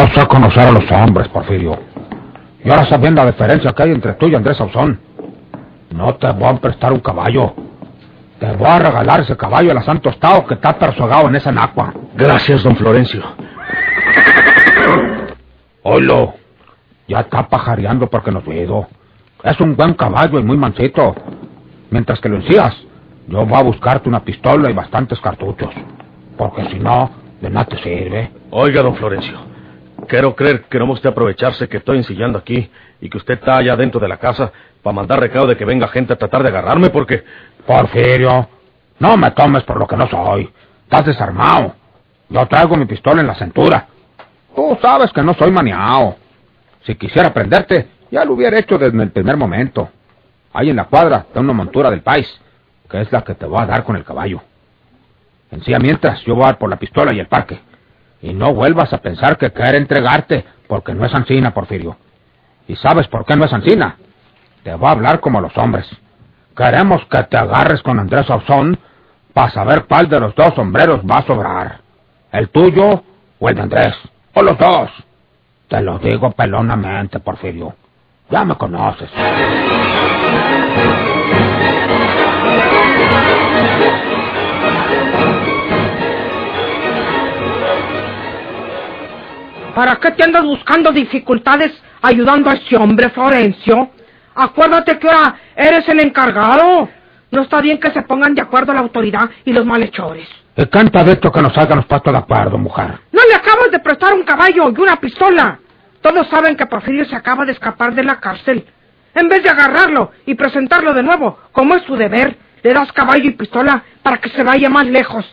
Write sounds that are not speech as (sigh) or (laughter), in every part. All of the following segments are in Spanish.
Yo sé conocer a los hombres, Porfirio. Y ahora sabiendo la diferencia que hay entre tú y Andrés Sauzón, no te voy a prestar un caballo. Te voy a regalar ese caballo a la Santo Estado que está persogado en esa nacua. Gracias, don Florencio. Oilo, ya está pajareando porque nos veo. Es un buen caballo y muy mansito. Mientras que lo encías, yo voy a buscarte una pistola y bastantes cartuchos. Porque si no, de nada te sirve. Oiga, don Florencio. Quiero creer que no me usted aprovecharse que estoy ensillando aquí y que usted está allá dentro de la casa para mandar recado de que venga gente a tratar de agarrarme porque... Porfirio, no me tomes por lo que no soy. Estás desarmado. Yo traigo mi pistola en la cintura. Tú sabes que no soy maniao. Si quisiera prenderte, ya lo hubiera hecho desde el primer momento. Ahí en la cuadra está una montura del país, que es la que te voy a dar con el caballo. Encía mientras yo voy a dar por la pistola y el parque. Y no vuelvas a pensar que quiere entregarte, porque no es Ancina, Porfirio. ¿Y sabes por qué no es Ancina? Te voy a hablar como los hombres. Queremos que te agarres con Andrés Ausón para saber cuál de los dos sombreros va a sobrar. ¿El tuyo o el de Andrés? ¿O los dos? Te lo digo pelonamente, Porfirio. Ya me conoces. ¿Para qué te andas buscando dificultades ayudando a ese hombre, Florencio? Acuérdate que ahora eres el encargado. No está bien que se pongan de acuerdo la autoridad y los malhechores. ¿Qué canta de esto que nos salgan los patos de acuerdo, mujer? No le acabas de prestar un caballo y una pistola. Todos saben que Porfirio se acaba de escapar de la cárcel. En vez de agarrarlo y presentarlo de nuevo, como es su deber, le das caballo y pistola para que se vaya más lejos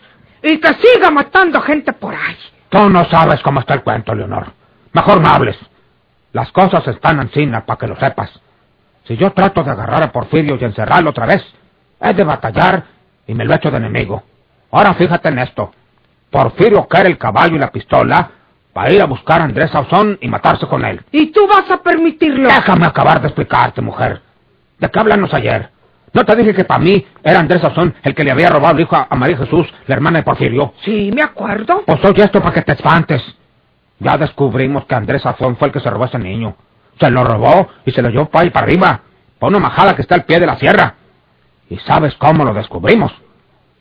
y que siga matando gente por ahí. Tú no sabes cómo está el cuento, Leonor. Mejor no hables. Las cosas están encima para que lo sepas. Si yo trato de agarrar a Porfirio y encerrarlo otra vez, es de batallar y me lo echo de enemigo. Ahora fíjate en esto. Porfirio quiere el caballo y la pistola para ir a buscar a Andrés Sauzón y matarse con él. ¿Y tú vas a permitirlo? Déjame acabar de explicarte, mujer. ¿De qué hablamos ayer? ¿No te dije que para mí era Andrés Sauzón el que le había robado el hijo a María Jesús, la hermana de Porfirio? Sí, me acuerdo. Pues oye esto para que te espantes. Ya descubrimos que Andrés Sauzón fue el que se robó a ese niño. Se lo robó y se lo llevó para ahí para arriba, para una majada que está al pie de la sierra. ¿Y sabes cómo lo descubrimos?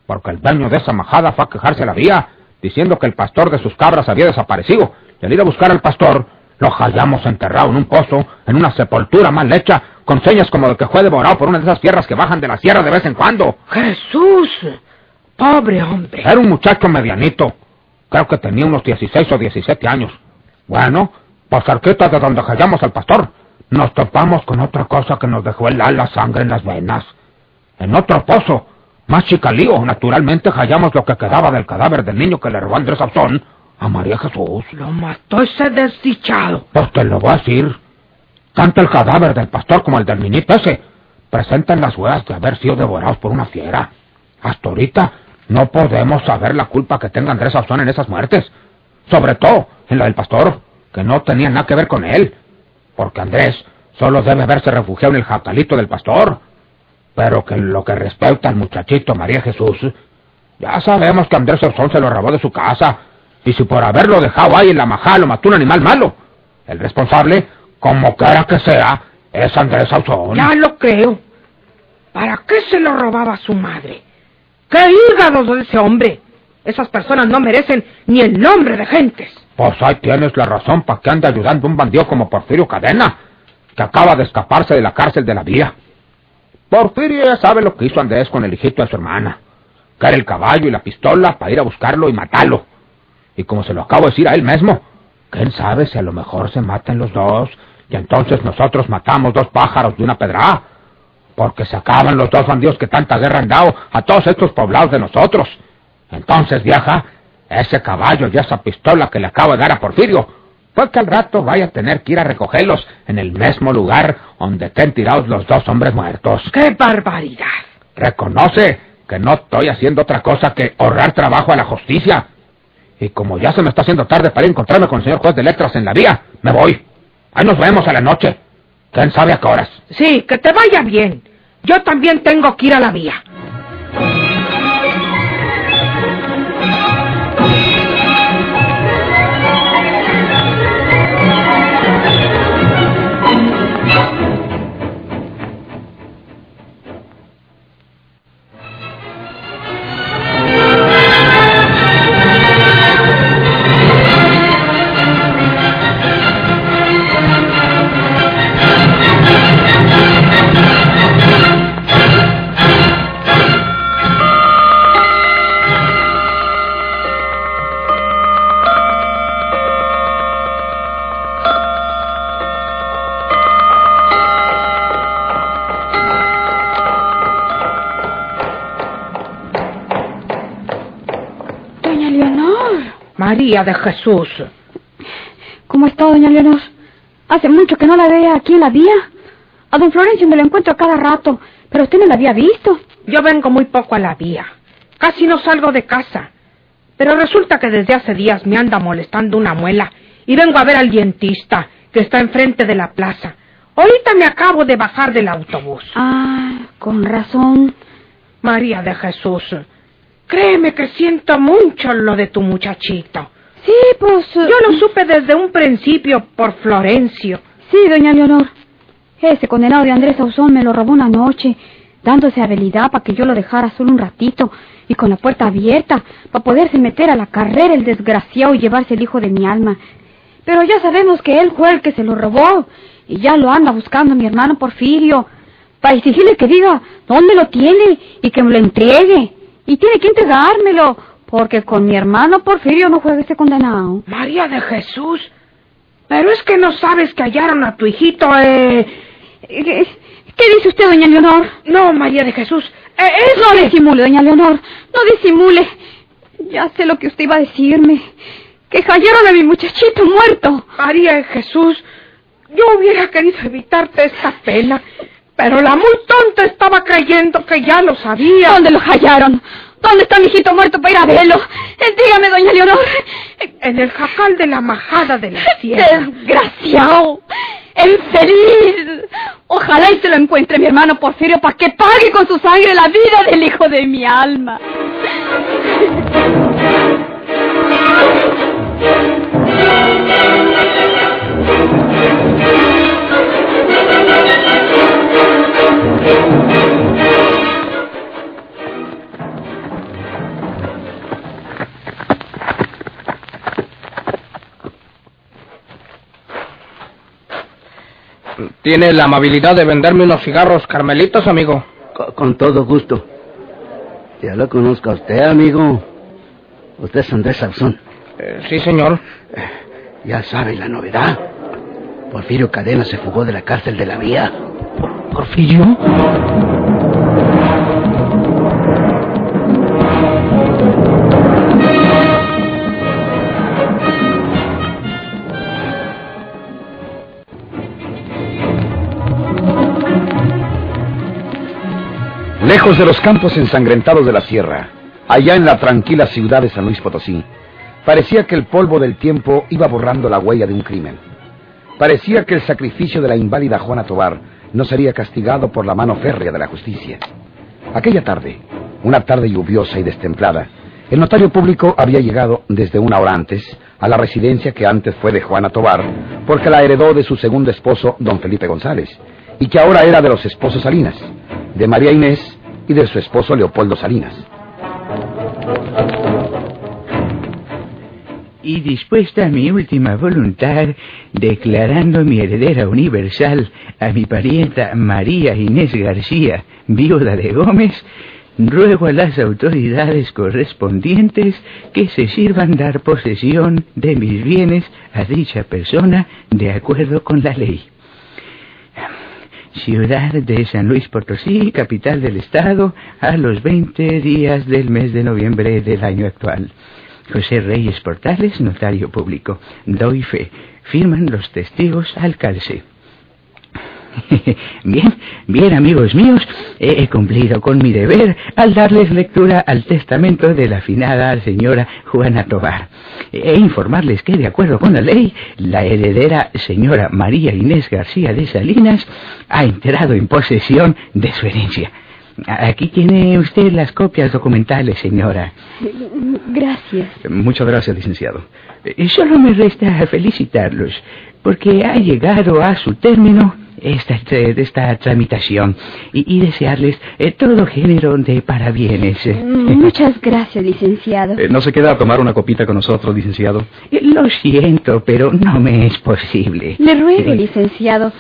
Porque el dueño de esa majada fue a quejarse a la vía, diciendo que el pastor de sus cabras había desaparecido. Y al ir a buscar al pastor, lo hallamos enterrado en un pozo, en una sepultura mal hecha, con señas como de que fue devorado por una de esas fierras que bajan de la sierra de vez en cuando. Jesús, pobre hombre. Era un muchacho medianito. Creo que tenía unos 16 o 17 años. Bueno, pues cerquita de donde hallamos al pastor, nos topamos con otra cosa que nos dejó helar la sangre en las venas. En otro pozo, más chicalío, naturalmente hallamos lo que quedaba del cadáver del niño que le robó Andrés Sauzón a María Jesús. Lo mató ese desdichado. Pues te lo voy a decir. Tanto el cadáver del pastor como el del niñito ese presentan las huellas de haber sido devorados por una fiera. Hasta ahorita no podemos saber la culpa que tenga Andrés Sauzón en esas muertes. Sobre todo en la del pastor, que no tenía nada que ver con él. Porque Andrés solo debe haberse refugiado en el jacalito del pastor. Pero que en lo que respecta al muchachito María Jesús, ya sabemos que Andrés Sauzón se lo robó de su casa. Y si por haberlo dejado ahí en la majada lo mató un animal malo, el responsable, como quiera que sea, es Andrés Sauzón. Ya lo creo. ¿Para qué se lo robaba su madre? ¡Qué hígados de ese hombre! Esas personas no merecen ni el nombre de gentes. Pues ahí tienes la razón para que ande ayudando a un bandido como Porfirio Cadena, que acaba de escaparse de la cárcel de la vía. Porfirio ya sabe lo que hizo Andrés con el hijito de su hermana. Caer el caballo y la pistola para ir a buscarlo y matarlo. Y como se lo acabo de decir a él mismo, ¿Quién sabe si a lo mejor se matan los dos y entonces nosotros matamos dos pájaros de una pedra? Porque se acaban los dos bandidos que tanta guerra han dado a todos estos poblados de nosotros. Entonces, vieja, ese caballo y esa pistola que le acabo de dar a Porfirio, pues que al rato vaya a tener que ir a recogerlos en el mismo lugar donde estén tirados los dos hombres muertos. ¡Qué barbaridad! Reconoce que no estoy haciendo otra cosa que ahorrar trabajo a la justicia. Y como ya se me está haciendo tarde para encontrarme con el señor juez de letras en la vía, me voy. Ahí nos vemos a la noche. ¿Quién sabe a qué horas? Sí, que te vaya bien. Yo también tengo que ir a la vía. María de Jesús. ¿Cómo está, doña Leonor? Hace mucho que no la vea aquí en la vía. A don Florencio me lo encuentro a cada rato, pero usted no la había visto. Yo vengo muy poco a la vía. Casi no salgo de casa. Pero resulta que desde hace días me anda molestando una muela y vengo a ver al dientista que está enfrente de la plaza. Ahorita me acabo de bajar del autobús. Ah, con razón. María de Jesús, créeme que siento mucho lo de tu muchachito. Sí, pues... eh, Yo lo supe desde un principio por Florencio. Sí, doña Leonor. Ese condenado de Andrés Ausón me lo robó una noche, dándose habilidad para que yo lo dejara solo un ratito y con la puerta abierta para poderse meter a la carrera el desgraciado y llevarse el hijo de mi alma. Pero ya sabemos que él fue el que se lo robó y ya lo anda buscando mi hermano Porfirio para exigirle que diga dónde lo tiene y que me lo entregue. Y tiene que entregármelo porque con mi hermano Porfirio no juega ese condenado. María de Jesús, pero es que no sabes que hallaron a tu hijito, eh... ¿Qué, qué dice usted, doña Leonor? No, María de Jesús, eh, es No que- disimule, doña Leonor, no disimule. Ya sé lo que usted iba a decirme. Que hallaron a mi muchachito muerto. María de Jesús, yo hubiera querido evitarte esta pena, pero la muy tonta estaba creyendo que ya lo sabía. ¿Dónde lo hallaron? ¿Dónde está mi hijito muerto para ir a verlo? Eh, dígame, doña Leonor. En el jacal de la majada de la (laughs) sierra. Desgraciado. Infeliz. Ojalá y se lo encuentre mi hermano Porfirio para que pague con su sangre la vida del hijo de mi alma. ¿Tiene la amabilidad de venderme unos cigarros carmelitos, amigo? Co- Con todo gusto. Ya lo conozco a usted, amigo. Usted es Andrés Sauzón. Eh, sí, señor. Ya sabe la novedad. Porfirio Cadena se fugó de la cárcel de la vía. ¿Porfirio? Lejos de los campos ensangrentados de la sierra, allá en la tranquila ciudad de San Luis Potosí, parecía que el polvo del tiempo iba borrando la huella de un crimen. Parecía que el sacrificio de la inválida Juana Tobar no sería castigado por la mano férrea de la justicia. Aquella tarde, una tarde lluviosa y destemplada, el notario público había llegado desde una hora antes a la residencia que antes fue de Juana Tobar, porque la heredó de su segundo esposo, don Felipe González, y que ahora era de los esposos Salinas, de María Inés y de su esposo Leopoldo Salinas. y dispuesta a mi última voluntad, declarando mi heredera universal a mi parienta María Inés García, viuda de Gómez, ruego a las autoridades correspondientes que se sirvan dar posesión de mis bienes a dicha persona de acuerdo con la ley. Ciudad de San Luis Potosí, capital del estado, a los 20 días del mes de noviembre del año actual. José Reyes Portales, notario público. Doy fe. Firman los testigos al calce. (laughs) Bien, bien amigos míos, he cumplido con mi deber al darles lectura al testamento de la afinada señora Juana Tobar e informarles que de acuerdo con la ley, la heredera señora María Inés García de Salinas ha entrado en posesión de su herencia. Aquí tiene usted las copias documentales, señora. Gracias. Muchas gracias, licenciado. Eh, Solo me resta felicitarlos, porque ha llegado a su término esta, esta tramitación y, y desearles eh, todo género de parabienes. Muchas gracias, licenciado. Eh, ¿No se queda a tomar una copita con nosotros, licenciado? Eh, Lo siento, pero no me es posible. Le ruego, licenciado,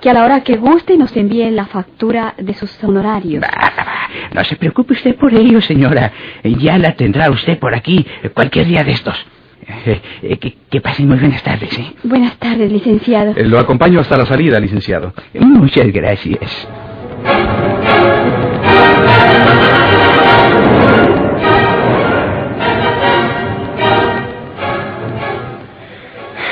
que a la hora que guste nos envíe la factura de sus honorarios. Bah, bah, bah, No se preocupe usted por ello, señora. Ya la tendrá usted por aquí eh, cualquier día de estos. Eh, eh, que, que pasen muy buenas tardes, ¿eh? Buenas tardes, licenciado. Eh, lo acompaño hasta la salida, licenciado. Muchas gracias.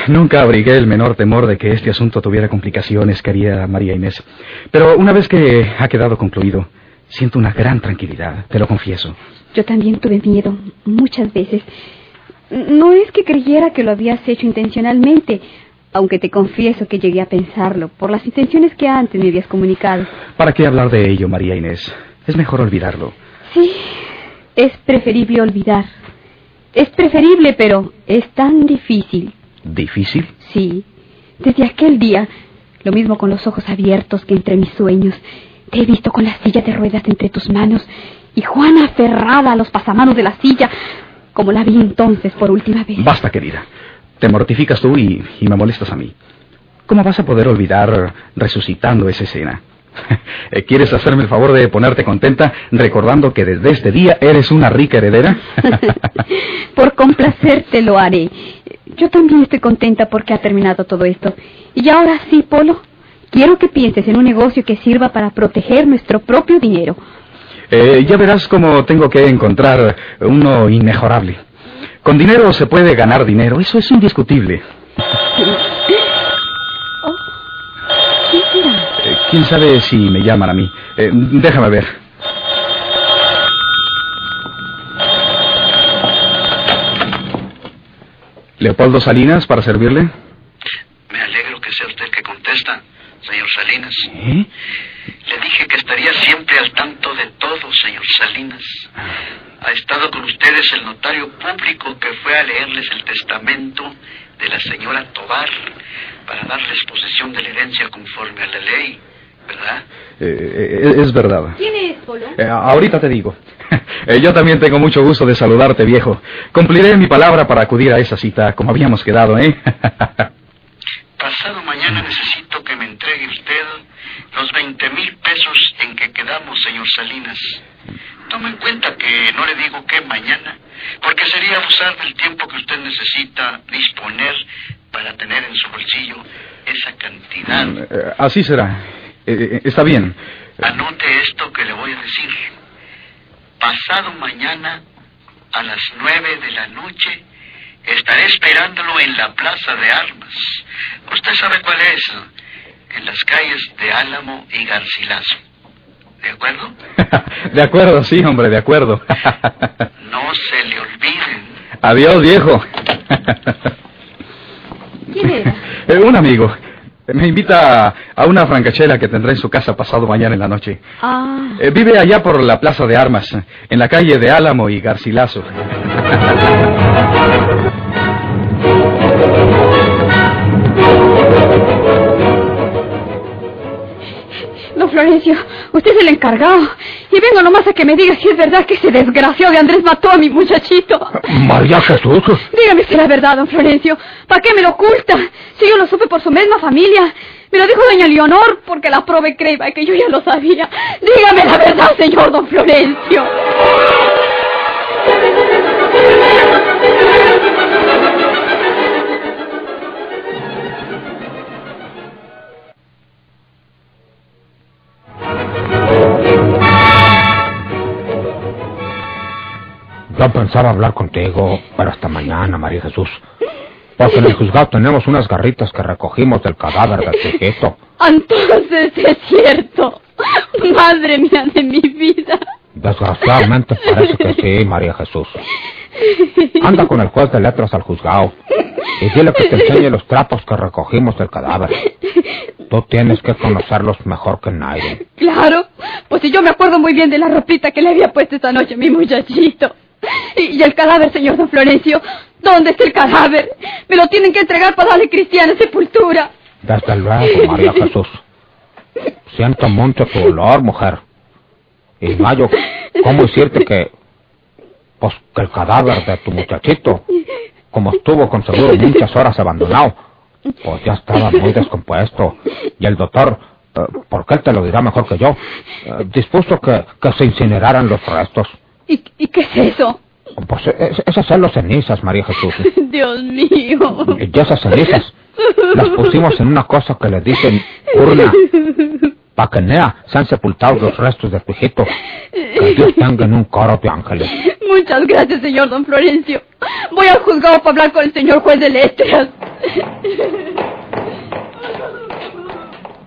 Nunca abrigué el menor temor de que este asunto tuviera complicaciones, querida María Inés. Pero una vez que ha quedado concluido, siento una gran tranquilidad, te lo confieso. Yo también tuve miedo muchas veces. No es que creyera que lo habías hecho intencionalmente, aunque te confieso que llegué a pensarlo por las intenciones que antes me habías comunicado. ¿Para qué hablar de ello, María Inés? Es mejor olvidarlo. Sí, es preferible olvidar. Es preferible, pero es tan difícil. ¿Difícil? Sí, desde aquel día, lo mismo con los ojos abiertos que entre mis sueños, te he visto con la silla de ruedas entre tus manos y Juana aferrada a los pasamanos de la silla, como la vi entonces por última vez. Basta, querida. Te mortificas tú y, y me molestas a mí. ¿Cómo vas a poder olvidar resucitando esa escena? (laughs) ¿Quieres hacerme el favor de ponerte contenta recordando que desde este día eres una rica heredera? (laughs) por complacerte lo haré. Yo también estoy contenta porque ha terminado todo esto. Y ahora sí, Polo, quiero que pienses en un negocio que sirva para proteger nuestro propio dinero. Eh, ya verás cómo tengo que encontrar uno inmejorable. Con dinero se puede ganar dinero, eso es indiscutible. Oh, ¿Qué será? Eh, ¿Quién sabe si me llaman a mí? Eh, déjame ver. Leopoldo Salinas, para servirle. Me alegro que sea usted el que contesta, señor Salinas. ¿Eh? Le dije que estaría siempre al tanto de todo, señor Salinas. Ha estado con ustedes el notario público que fue a leerles el testamento de la señora Tobar para darles posesión de la herencia conforme a la ley, ¿verdad? Eh, eh, es verdad. ¿Quién es, Polo? Eh, ahorita te digo. (laughs) Eh, yo también tengo mucho gusto de saludarte, viejo. Cumpliré mi palabra para acudir a esa cita, como habíamos quedado, ¿eh? (laughs) Pasado mañana necesito que me entregue usted los 20 mil pesos en que quedamos, señor Salinas. Tome en cuenta que no le digo que mañana, porque sería abusar del tiempo que usted necesita disponer para tener en su bolsillo esa cantidad. Eh, así será. Eh, eh, está bien. Anote esto que le voy a decir. Pasado mañana, a las nueve de la noche, estaré esperándolo en la Plaza de Armas. Usted sabe cuál es. En las calles de Álamo y Garcilaso. ¿De acuerdo? (laughs) de acuerdo, sí, hombre, de acuerdo. (laughs) No se le olviden. Adiós, viejo. ¿Quién era? (laughs) Eh, Un amigo. Me invita a una francachela que tendrá en su casa pasado mañana en la noche. Ah, Eh, vive allá por la Plaza de Armas, en la calle de Álamo y Garcilaso. Florencio, usted es el encargado. Y vengo nomás a que me diga si es verdad que ese desgraciado de Andrés mató a mi muchachito. María Jesús. Dígame si era verdad, don Florencio. ¿Para qué me lo oculta? Si yo lo supe por su misma familia. Me lo dijo doña Leonor porque la probé creba que yo ya lo sabía. Dígame la verdad, señor don Florencio. Yo pensaba hablar contigo, pero hasta mañana, María Jesús. Porque en el juzgado tenemos unas garritas que recogimos del cadáver del sujeto. Entonces es cierto. Madre mía de mi vida. Desgraciadamente parece que sí, María Jesús. Anda con el juez de letras al juzgado y dile que te enseñe los trapos que recogimos del cadáver. Tú tienes que conocerlos mejor que nadie. Claro, pues si yo me acuerdo muy bien de la ropita que le había puesto esta noche a mi muchachito. Y, el cadáver, señor don Florencio, ¿dónde está el cadáver? Me lo tienen que entregar para darle cristiana sepultura. Desde luego, María Jesús. Siento mucho tu dolor, mujer. Y Mayo, ¿cómo decirte que... Pues que el cadáver de tu muchachito, como estuvo con seguro muchas horas abandonado, pues ya estaba muy descompuesto. Y el doctor, eh, porque él te lo dirá mejor que yo, eh, dispuso que, que se incineraran los restos. ¿Y, y qué es eso? Pues es- esas son las cenizas, María Jesús. (laughs) Dios mío. Y esas cenizas las pusimos en una cosa que le dicen urna. Pa' que nea sean sepultados los restos de tu hijito. Que Dios tenga en un coro de ángeles. Muchas gracias, señor don Florencio. Voy al juzgado para hablar con el señor juez de letras.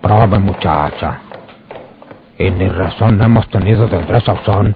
Prove, muchacha. Y ni razón hemos tenido de Andrés Sauzón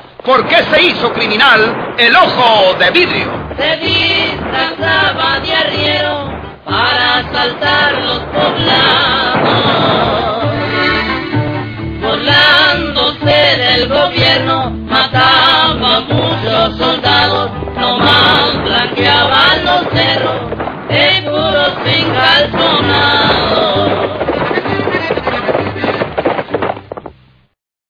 ¿Por qué se hizo criminal el ojo de vidrio? Se disfrazaba de arriero para asaltar los poblados, burlándose del gobierno, mataba a muchos soldados, nomás blanqueaban los cerros de puros encalzonados.